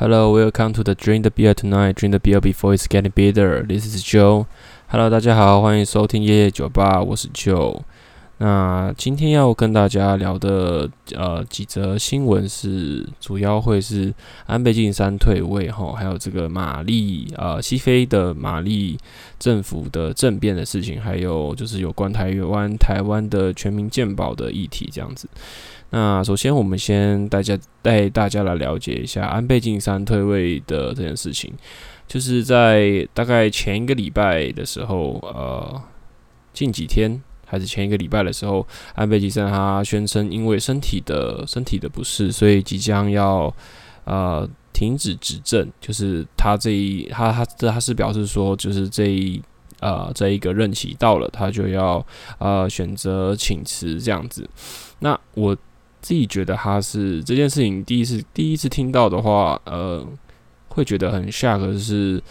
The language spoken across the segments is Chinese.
Hello, welcome to the Drink the Beer Tonight. Drink the beer before it's getting bitter. This is Joe. Hello，大家好，欢迎收听夜夜酒吧，我是 Joe。那今天要跟大家聊的呃几则新闻是，主要会是安倍晋三退位后，还有这个玛丽呃西非的玛丽政府的政变的事情，还有就是有关台湾台湾的全民健保的议题这样子。那首先，我们先大家带大家来了解一下安倍晋三退位的这件事情。就是在大概前一个礼拜的时候，呃，近几天还是前一个礼拜的时候，安倍晋三他宣称因为身体的身体的不适，所以即将要呃停止执政。就是他这一他他他是表示说，就是这一呃这一个任期到了，他就要呃选择请辞这样子。那我。自己觉得他是这件事情第一次第一次听到的话，呃，会觉得很吓。可是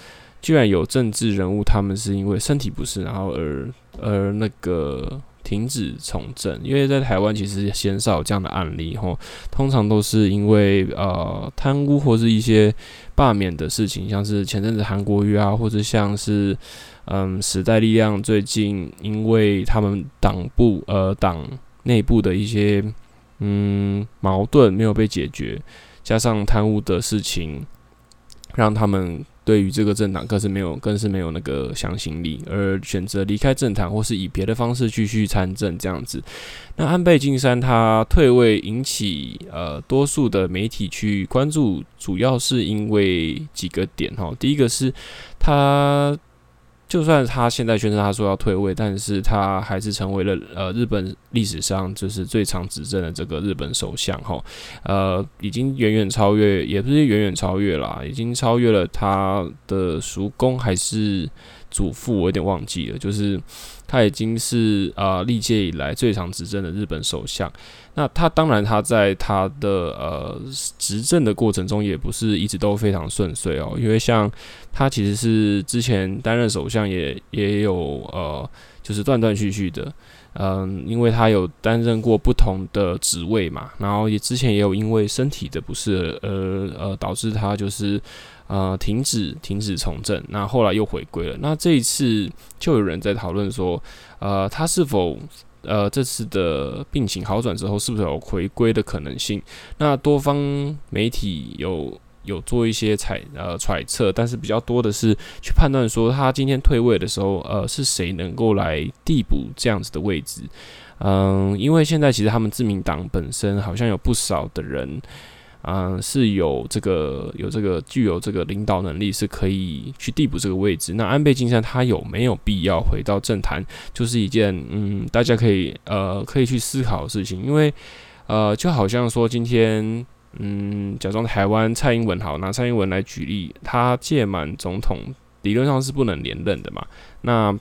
居然有政治人物他们是因为身体不适，然后而而那个停止从政。因为在台湾其实鲜少有这样的案例，吼，通常都是因为呃贪污或是一些罢免的事情，像是前阵子韩国瑜啊，或者像是嗯时代力量最近因为他们党部呃党内部的一些。嗯，矛盾没有被解决，加上贪污的事情，让他们对于这个政党更是没有，更是没有那个向心力，而选择离开政坛，或是以别的方式继续参政这样子。那安倍晋三他退位引起呃多数的媒体去关注，主要是因为几个点哈。第一个是他。就算他现在宣称他说要退位，但是他还是成为了呃日本历史上就是最长执政的这个日本首相哈，呃，已经远远超越，也不是远远超越啦，已经超越了他的叔公还是祖父，我有点忘记了，就是。他已经是啊历届以来最长执政的日本首相。那他当然他在他的呃执政的过程中也不是一直都非常顺遂哦，因为像他其实是之前担任首相也也有呃就是断断续续的，嗯，因为他有担任过不同的职位嘛，然后也之前也有因为身体的不适而呃导致他就是。呃，停止停止从政，那后来又回归了。那这一次就有人在讨论说，呃，他是否呃这次的病情好转之后，是不是有回归的可能性？那多方媒体有有做一些采呃揣测，但是比较多的是去判断说，他今天退位的时候，呃，是谁能够来递补这样子的位置？嗯、因为现在其实他们自民党本身好像有不少的人。嗯，是有这个有这个具有这个领导能力，是可以去递补这个位置。那安倍晋三他有没有必要回到政坛，就是一件嗯，大家可以呃可以去思考的事情。因为呃，就好像说今天嗯，假装台湾蔡英文好，拿蔡英文来举例，他届满总统理论上是不能连任的嘛。那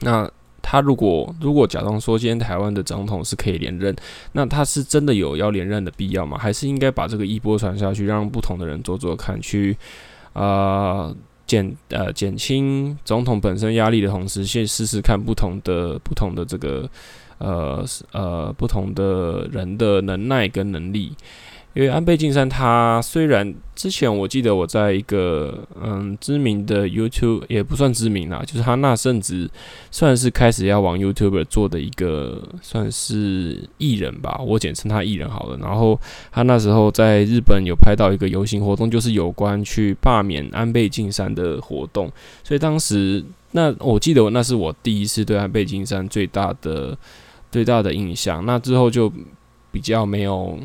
那。他如果如果假装说今天台湾的总统是可以连任，那他是真的有要连任的必要吗？还是应该把这个衣钵传下去，让不同的人做做看，去啊减呃减轻总统本身压力的同时，先试试看不同的不同的这个呃呃不同的人的能耐跟能力。因为安倍晋三他虽然之前我记得我在一个嗯知名的 YouTube 也不算知名啦，就是他那甚至算是开始要往 YouTube 做的一个算是艺人吧，我简称他艺人好了。然后他那时候在日本有拍到一个游行活动，就是有关去罢免安倍晋三的活动。所以当时那我记得那是我第一次对安倍晋三最大的最大的印象。那之后就比较没有。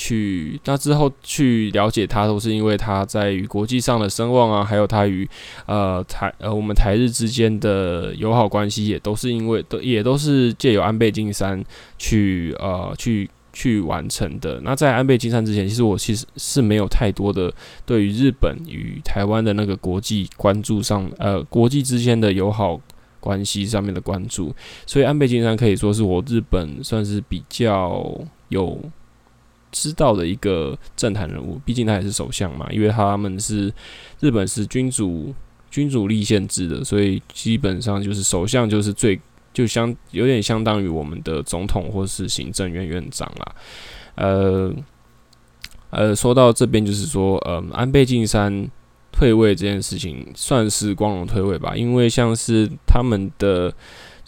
去那之后去了解他，都是因为他在与国际上的声望啊，还有他与呃台呃我们台日之间的友好关系，也都是因为都也都是借由安倍晋三去呃去去完成的。那在安倍晋三之前，其实我其实是没有太多的对于日本与台湾的那个国际关注上，呃国际之间的友好关系上面的关注，所以安倍晋三可以说是我日本算是比较有。知道的一个政坛人物，毕竟他也是首相嘛，因为他们是日本是君主君主立宪制的，所以基本上就是首相就是最就相有点相当于我们的总统或是行政院院长啦。呃，呃，说到这边就是说，呃，安倍晋三退位这件事情算是光荣退位吧，因为像是他们的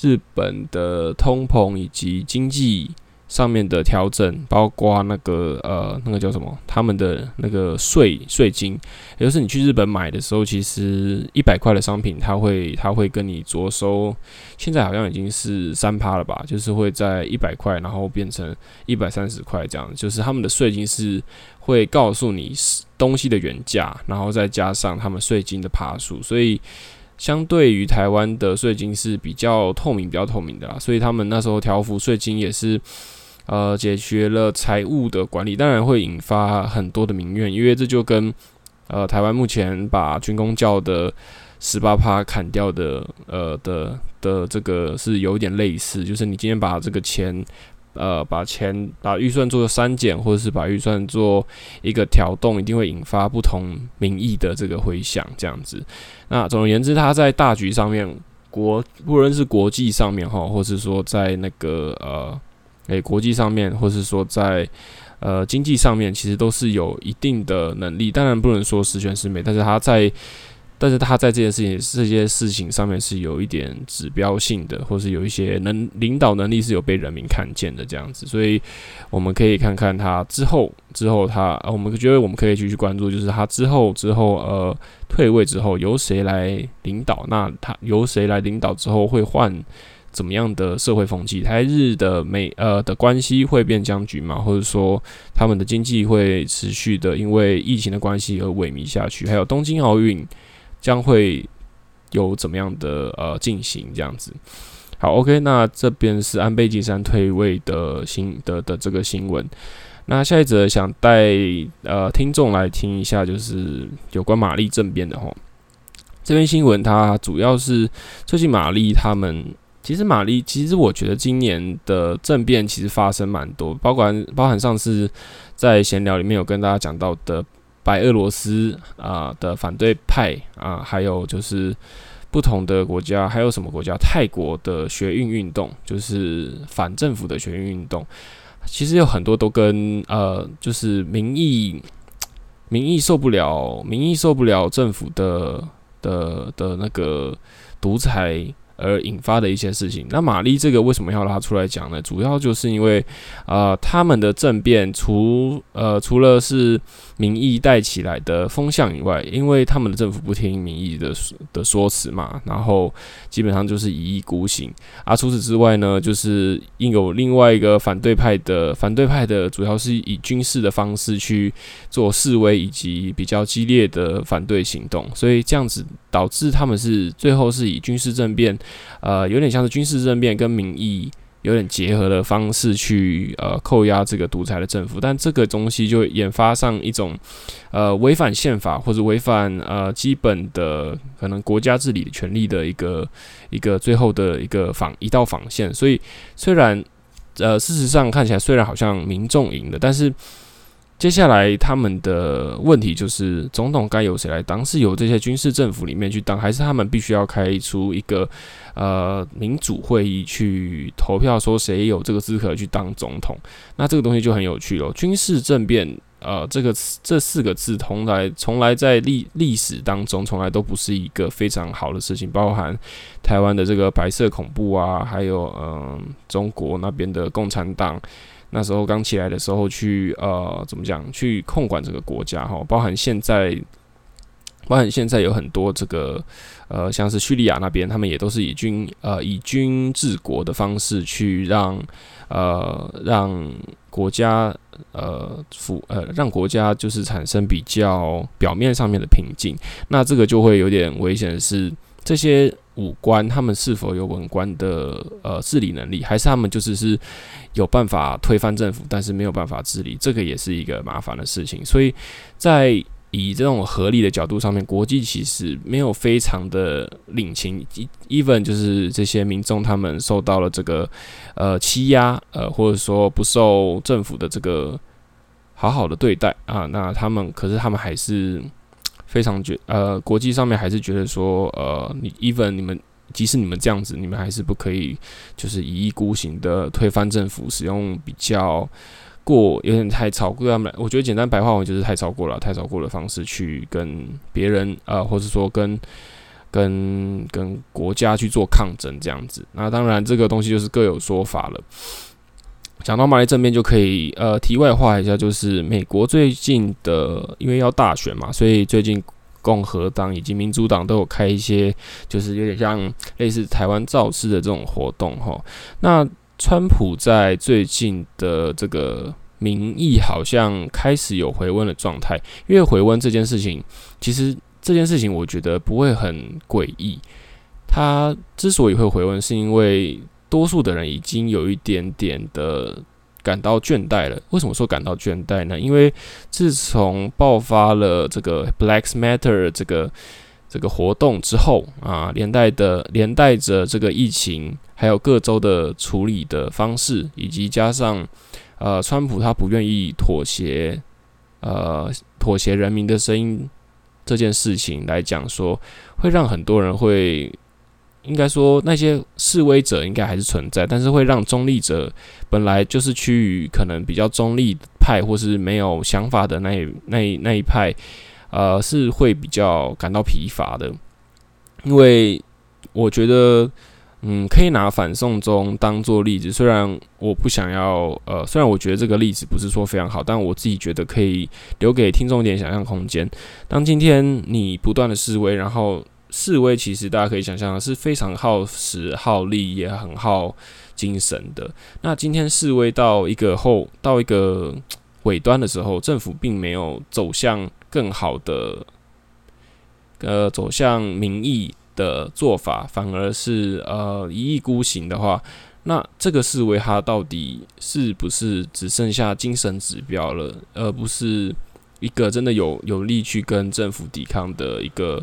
日本的通膨以及经济。上面的调整，包括那个呃，那个叫什么？他们的那个税税金，也就是你去日本买的时候，其实一百块的商品，他会他会跟你着收，现在好像已经是三趴了吧？就是会在一百块，然后变成一百三十块这样，就是他们的税金是会告诉你东西的原价，然后再加上他们税金的趴数，所以。相对于台湾的税金是比较透明、比较透明的啦，所以他们那时候调幅税金也是，呃，解决了财务的管理，当然会引发很多的民怨，因为这就跟呃台湾目前把军公教的十八趴砍掉的，呃的的这个是有点类似，就是你今天把这个钱。呃，把钱把预算做删减，或者是把预算做一个调动，一定会引发不同民意的这个回响，这样子。那总而言之，它在大局上面，国不论是国际上面哈，或是说在那个呃，诶、国际上面，或是说在呃经济上面，其实都是有一定的能力。当然不能说十全十美，但是他在。但是他在这件事情、这些事情上面是有一点指标性的，或是有一些能领导能力是有被人民看见的这样子，所以我们可以看看他之后之后他，我们觉得我们可以继续关注，就是他之后之后呃退位之后由谁来领导，那他由谁来领导之后会换怎么样的社会风气？台日的美呃的关系会变僵局吗？或者说他们的经济会持续的因为疫情的关系而萎靡下去？还有东京奥运。将会有怎么样的呃进行这样子？好，OK，那这边是安倍晋三退位的新的的这个新闻。那下一则想带呃听众来听一下，就是有关玛丽政变的齁。这篇新闻它主要是最近玛丽他们，其实玛丽其实我觉得今年的政变其实发生蛮多，包括包含上次在闲聊里面有跟大家讲到的。白俄罗斯啊的反对派啊，还有就是不同的国家，还有什么国家？泰国的学运运动，就是反政府的学运运动，其实有很多都跟呃，就是民意，民意受不了，民意受不了政府的的的那个独裁。而引发的一些事情。那玛丽这个为什么要拉出来讲呢？主要就是因为，呃，他们的政变除呃除了是民意带起来的风向以外，因为他们的政府不听民意的的说辞嘛，然后基本上就是一意孤行。啊，除此之外呢，就是应有另外一个反对派的反对派的，主要是以军事的方式去做示威以及比较激烈的反对行动，所以这样子导致他们是最后是以军事政变。呃，有点像是军事政变跟民意有点结合的方式去呃扣押这个独裁的政府，但这个东西就引发上一种呃违反宪法或者违反呃基本的可能国家治理的权利的一个一个最后的一个防一道防线。所以虽然呃事实上看起来虽然好像民众赢了，但是。接下来他们的问题就是，总统该由谁来当？是由这些军事政府里面去当，还是他们必须要开出一个呃民主会议去投票，说谁有这个资格去当总统？那这个东西就很有趣了。军事政变，呃，这个这四个字，从来从来在历历史当中，从来都不是一个非常好的事情。包含台湾的这个白色恐怖啊，还有嗯、中国那边的共产党。那时候刚起来的时候，去呃怎么讲？去控管这个国家哈，包含现在，包含现在有很多这个呃，像是叙利亚那边，他们也都是以军呃以军治国的方式去让呃让国家呃服呃让国家就是产生比较表面上面的平静。那这个就会有点危险是这些。武官他们是否有文官的呃治理能力，还是他们就是是有办法推翻政府，但是没有办法治理，这个也是一个麻烦的事情。所以在以这种合理的角度上面，国际其实没有非常的领情，even 就是这些民众他们受到了这个呃欺压，呃或者说不受政府的这个好好的对待啊，那他们可是他们还是。非常觉呃，国际上面还是觉得说，呃，你 even 你们即使你们这样子，你们还是不可以就是一意孤行的推翻政府，使用比较过，有点太超过他们。我觉得简单白话文就是太超过了，太超过的方式去跟别人呃，或者说跟跟跟国家去做抗争这样子。那当然这个东西就是各有说法了。讲到马来政变就可以呃题外话一下，就是美国最近的因为要大选嘛，所以最近共和党以及民主党都有开一些就是有点像类似台湾造势的这种活动哈。那川普在最近的这个民意好像开始有回温的状态，因为回温这件事情，其实这件事情我觉得不会很诡异。他之所以会回温，是因为多数的人已经有一点点的感到倦怠了。为什么说感到倦怠呢？因为自从爆发了这个 Black Matter 这个这个活动之后啊，连带的连带着这个疫情。还有各州的处理的方式，以及加上，呃，川普他不愿意妥协，呃，妥协人民的声音这件事情来讲说，会让很多人会，应该说那些示威者应该还是存在，但是会让中立者本来就是趋于可能比较中立派或是没有想法的那一那一那一派，呃，是会比较感到疲乏的，因为我觉得。嗯，可以拿反送中当做例子。虽然我不想要，呃，虽然我觉得这个例子不是说非常好，但我自己觉得可以留给听众一点想象空间。当今天你不断的示威，然后示威其实大家可以想象是非常耗时耗力，也很耗精神的。那今天示威到一个后，到一个尾端的时候，政府并没有走向更好的，呃，走向民意。的做法反而是呃一意孤行的话，那这个示威它到底是不是只剩下精神指标了，而不是一个真的有有力去跟政府抵抗的一个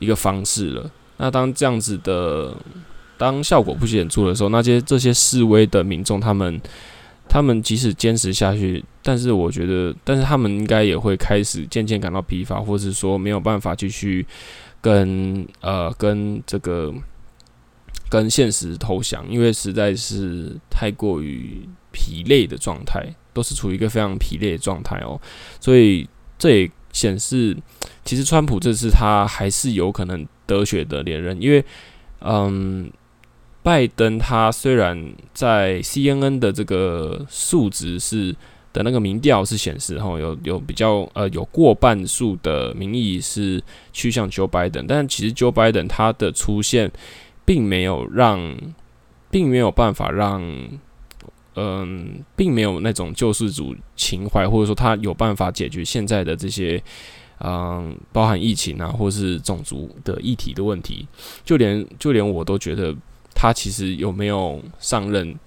一个方式了？那当这样子的当效果不显著的时候，那些这些示威的民众，他们他们即使坚持下去，但是我觉得，但是他们应该也会开始渐渐感到疲乏，或是说没有办法继续。跟呃跟这个跟现实投降，因为实在是太过于疲累的状态，都是处于一个非常疲累的状态哦，所以这也显示，其实川普这次他还是有可能得选的连任，因为嗯，拜登他虽然在 CNN 的这个数值是。的那个民调是显示，哈，有有比较呃有过半数的民意是趋向 Joe Biden，但其实 Joe Biden 他的出现并没有让，并没有办法让，嗯，并没有那种救世主情怀，或者说他有办法解决现在的这些，嗯，包含疫情啊，或是种族的议题的问题，就连就连我都觉得他其实有没有上任。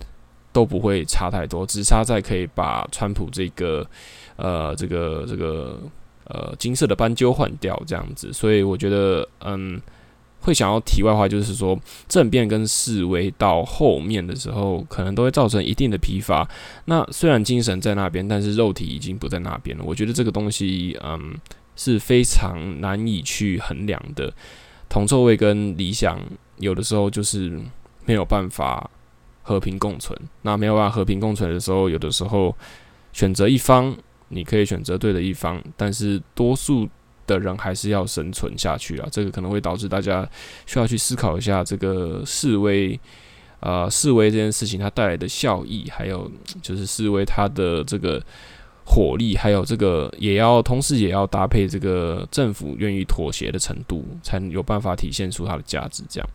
都不会差太多，只差在可以把川普这个呃这个这个呃金色的斑鸠换掉这样子，所以我觉得嗯会想要题外话，就是说政变跟示威到后面的时候，可能都会造成一定的疲乏。那虽然精神在那边，但是肉体已经不在那边了。我觉得这个东西嗯是非常难以去衡量的。铜臭味跟理想有的时候就是没有办法。和平共存，那没有办法和平共存的时候，有的时候选择一方，你可以选择对的一方，但是多数的人还是要生存下去啊。这个可能会导致大家需要去思考一下这个示威，呃，示威这件事情它带来的效益，还有就是示威它的这个火力，还有这个也要同时也要搭配这个政府愿意妥协的程度，才有办法体现出它的价值。这样。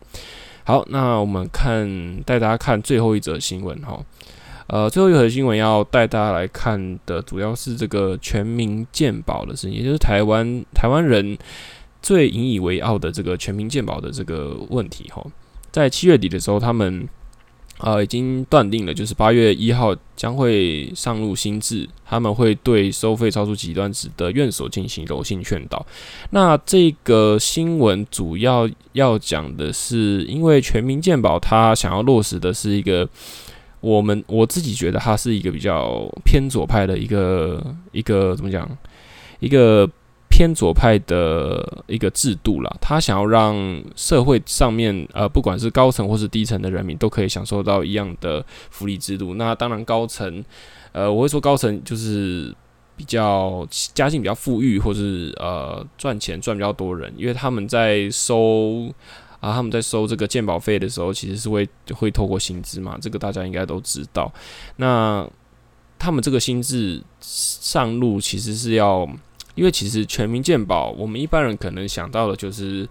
好，那我们看带大家看最后一则新闻哈，呃，最后一则新闻要带大家来看的主要是这个全民健保的事情，也就是台湾台湾人最引以为傲的这个全民健保的这个问题哈，在七月底的时候，他们。呃，已经断定了，就是八月一号将会上路新制，他们会对收费超出极端值的院所进行柔性劝导。那这个新闻主要要讲的是，因为全民健保它想要落实的是一个，我们我自己觉得它是一个比较偏左派的一个一个怎么讲，一个。偏左派的一个制度啦，他想要让社会上面呃，不管是高层或是低层的人民，都可以享受到一样的福利制度。那当然，高层呃，我会说高层就是比较家境比较富裕，或是呃赚钱赚比较多人，因为他们在收啊，他们在收这个鉴保费的时候，其实是会会透过薪资嘛，这个大家应该都知道。那他们这个薪资上路其实是要，因为其实全民健保，我们一般人可能想到的就是。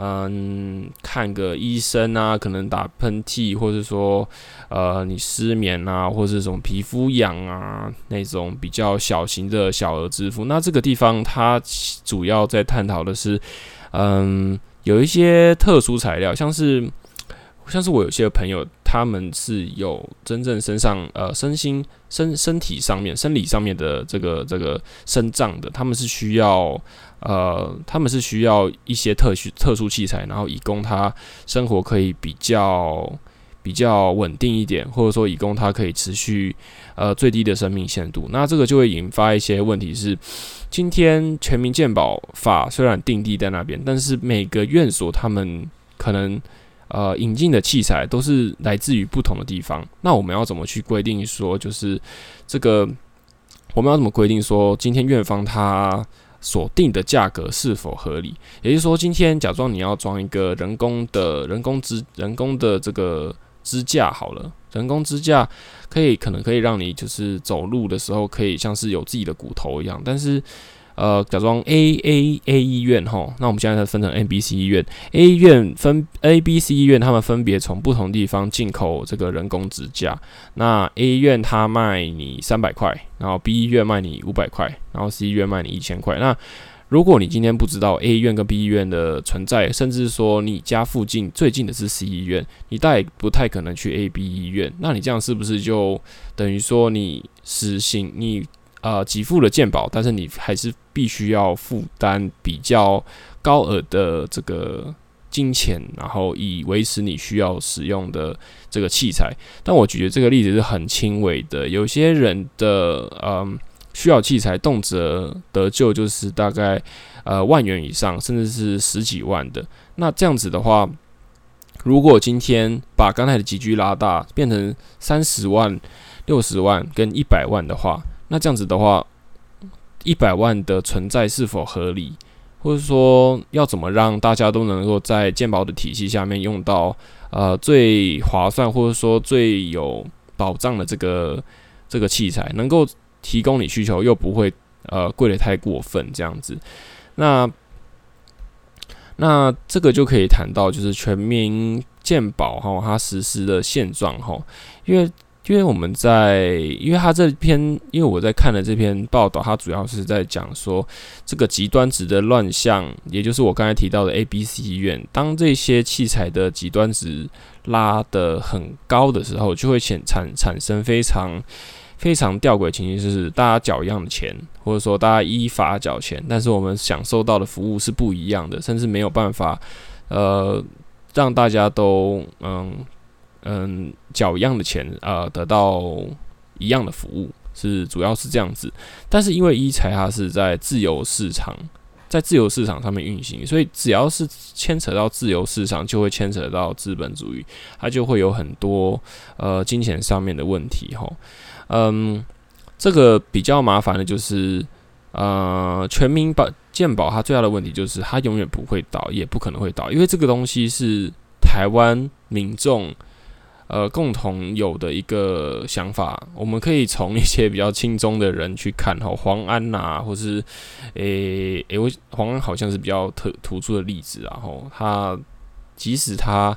嗯，看个医生啊，可能打喷嚏，或者说，呃，你失眠啊，或者是什么皮肤痒啊，那种比较小型的小额支付。那这个地方它主要在探讨的是，嗯，有一些特殊材料，像是。像是我有些朋友，他们是有真正身上呃身心身身体上面生理上面的这个这个身障的，他们是需要呃他们是需要一些特殊特殊器材，然后以供他生活可以比较比较稳定一点，或者说以供他可以持续呃最低的生命限度。那这个就会引发一些问题是，今天全民健保法虽然定地在那边，但是每个院所他们可能。呃，引进的器材都是来自于不同的地方。那我们要怎么去规定说，就是这个我们要怎么规定说，今天院方他所定的价格是否合理？也就是说，今天假装你要装一个人工的人工支人工的这个支架好了，人工支架可以可能可以让你就是走路的时候可以像是有自己的骨头一样，但是。呃，假装 A A A 医院齁，那我们现在分成 A B C 医院，A 医院分 A B C 医院，他们分别从不同地方进口这个人工支架。那 A 医院它卖你三百块，然后 B 医院卖你五百块，然后 C 医院卖你一千块。那如果你今天不知道 A 医院跟 B 医院的存在，甚至说你家附近最近的是 C 医院，你大概不太可能去 A B 医院。那你这样是不是就等于说你实行你？呃，给付了健保，但是你还是必须要负担比较高额的这个金钱，然后以维持你需要使用的这个器材。但我举的这个例子是很轻微的，有些人的嗯需要器材动辄得救就是大概呃万元以上，甚至是十几万的。那这样子的话，如果今天把刚才的级距拉大，变成三十万、六十万跟一百万的话，那这样子的话，一百万的存在是否合理，或者说要怎么让大家都能够在健保的体系下面用到呃最划算或者说最有保障的这个这个器材，能够提供你需求又不会呃贵的太过分这样子，那那这个就可以谈到就是全民健保哈，它实施的现状哈，因为。因为我们在，因为他这篇，因为我在看的这篇报道，它主要是在讲说这个极端值的乱象，也就是我刚才提到的 A、B、C 医院，当这些器材的极端值拉得很高的时候，就会产产产生非常非常吊诡情形，就是大家缴一样的钱，或者说大家依法缴钱，但是我们享受到的服务是不一样的，甚至没有办法，呃，让大家都嗯。嗯，缴一样的钱，呃，得到一样的服务，是主要是这样子。但是因为一财它是在自由市场，在自由市场上面运行，所以只要是牵扯到自由市场，就会牵扯到资本主义，它就会有很多呃金钱上面的问题齁。嗯，这个比较麻烦的就是，呃，全民保健保它最大的问题就是它永远不会倒，也不可能会倒，因为这个东西是台湾民众。呃，共同有的一个想法，我们可以从一些比较轻中的人去看哈，黄安呐、啊，或是诶诶，黄安好像是比较特突出的例子啊，吼，他即使他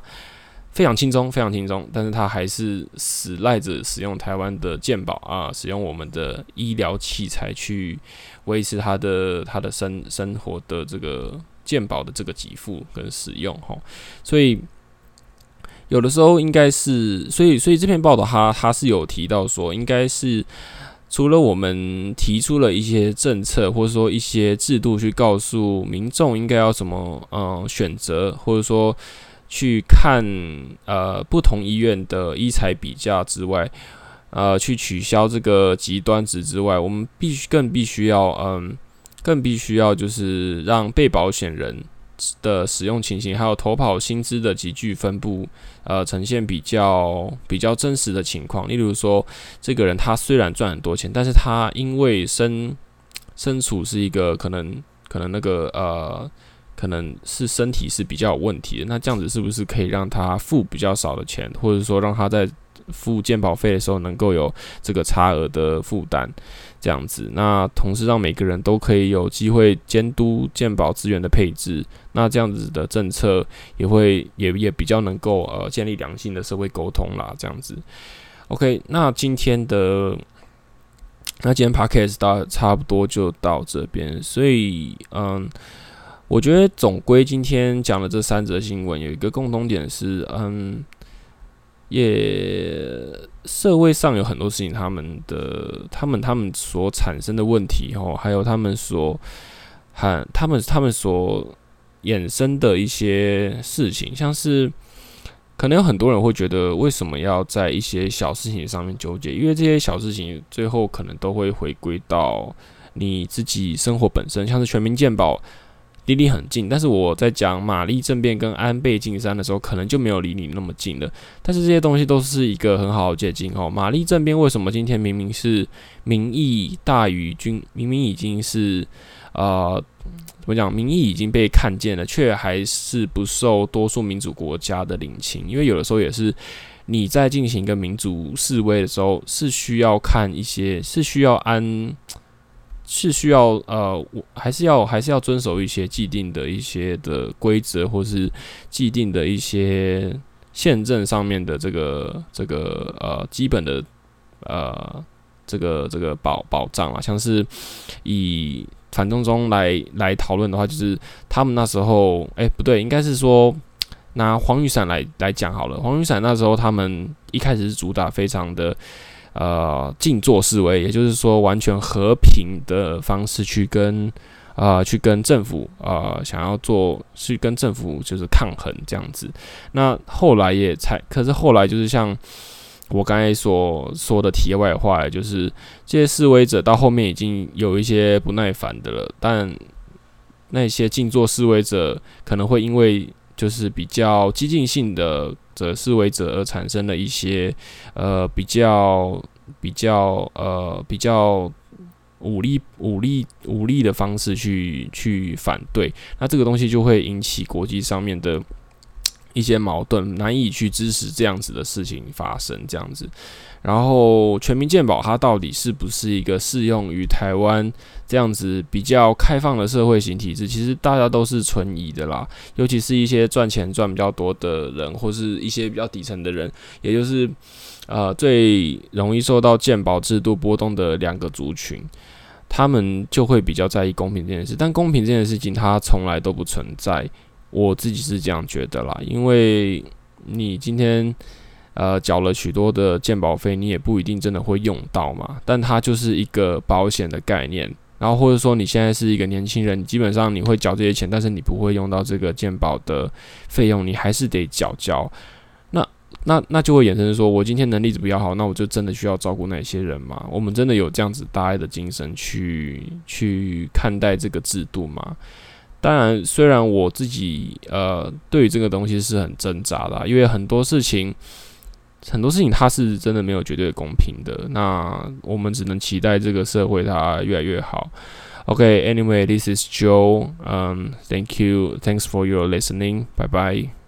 非常轻中，非常轻中，但是他还是死赖着使用台湾的健保啊，使用我们的医疗器材去维持他的他的生生活的这个健保的这个给付跟使用哈，所以。有的时候应该是，所以所以这篇报道它它是有提到说，应该是除了我们提出了一些政策或者说一些制度去告诉民众应该要怎么呃选择，或者说去看呃不同医院的医材比价之外，呃去取消这个极端值之外，我们必须更必须要嗯更必须要就是让被保险人。的使用情形，还有投保薪资的级距分布，呃，呈现比较比较真实的情况。例如说，这个人他虽然赚很多钱，但是他因为身身处是一个可能可能那个呃，可能是身体是比较有问题的，那这样子是不是可以让他付比较少的钱，或者说让他在付健保费的时候能够有这个差额的负担？这样子，那同时让每个人都可以有机会监督健保资源的配置，那这样子的政策也会也也比较能够呃建立良性的社会沟通啦。这样子，OK，那今天的那今天 Podcast 到差不多就到这边，所以嗯，我觉得总归今天讲的这三则新闻有一个共同点是嗯。也社会上有很多事情，他们的、他们、他们所产生的问题，哦，还有他们所、和他们、他们所衍生的一些事情，像是可能有很多人会觉得，为什么要在一些小事情上面纠结？因为这些小事情最后可能都会回归到你自己生活本身，像是全民健保。离你很近，但是我在讲玛丽政变跟安倍晋三的时候，可能就没有离你那么近了。但是这些东西都是一个很好的借镜哦。玛丽政变为什么今天明明是民意大于军，明明已经是呃怎么讲，民意已经被看见了，却还是不受多数民主国家的领情？因为有的时候也是你在进行一个民主示威的时候，是需要看一些，是需要安。是需要呃，我还是要还是要遵守一些既定的一些的规则，或是既定的一些宪政上面的这个这个呃基本的呃这个这个保保障啊，像是以反送中来来讨论的话，就是他们那时候哎、不对，应该是说拿黄雨伞来来讲好了，黄雨伞那时候他们一开始是主打非常的。呃，静坐示威，也就是说，完全和平的方式去跟呃，去跟政府呃，想要做去跟政府就是抗衡这样子。那后来也才，可是后来就是像我刚才所说的题外话，就是这些示威者到后面已经有一些不耐烦的了，但那些静坐示威者可能会因为就是比较激进性的。的思维者而产生了一些呃比较比较呃比较武力武力武力的方式去去反对，那这个东西就会引起国际上面的一些矛盾，难以去支持这样子的事情发生这样子。然后全民健保它到底是不是一个适用于台湾这样子比较开放的社会型体制？其实大家都是存疑的啦，尤其是一些赚钱赚比较多的人，或是一些比较底层的人，也就是呃最容易受到健保制度波动的两个族群，他们就会比较在意公平这件事。但公平这件事情它从来都不存在，我自己是这样觉得啦，因为你今天。呃，缴了许多的鉴保费，你也不一定真的会用到嘛。但它就是一个保险的概念。然后或者说你现在是一个年轻人，基本上你会缴这些钱，但是你不会用到这个鉴保的费用，你还是得缴交。那那那就会衍生说，我今天能力比较好，那我就真的需要照顾那些人吗？我们真的有这样子大爱的精神去去看待这个制度吗？当然，虽然我自己呃对于这个东西是很挣扎的，因为很多事情。很多事情它是真的没有绝对公平的，那我们只能期待这个社会它越来越好。OK，Anyway，this is Joe，，um，Thank you，Thanks for your listening，Bye bye.。